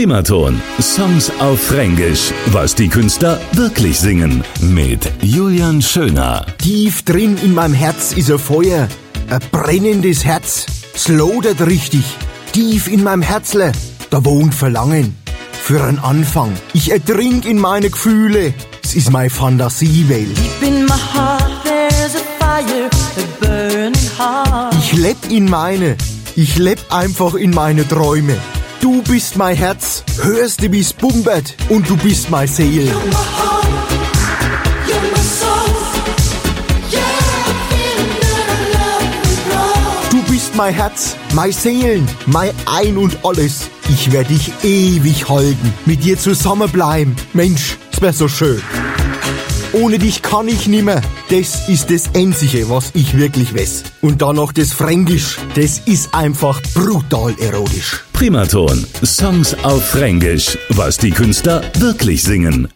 Primaton. Songs auf Fränkisch. Was die Künstler wirklich singen. Mit Julian Schöner. Tief drin in meinem Herz ist ein Feuer. Ein brennendes Herz. Es lodert richtig. Tief in meinem Herzle. Da wohnt Verlangen. Für einen Anfang. Ich ertrink in meine Gefühle. Es ist meine Fantasiewelt. Deep in my heart, there's a fire, a burning heart. Ich leb in meine. Ich leb einfach in meine Träume. Du bist mein Herz, hörst du wie's bumbert und du bist mein Seele. Wrong. Du bist mein Herz, mein Seelen, mein Ein und alles. Ich werd dich ewig halten, mit dir zusammenbleiben. Mensch, es wär so schön. Ohne dich kann ich nimmer. Das ist das Einzige, was ich wirklich weiß. Und dann noch das Fränkisch. Das ist einfach brutal erotisch. Primaton. Songs auf Fränkisch. Was die Künstler wirklich singen.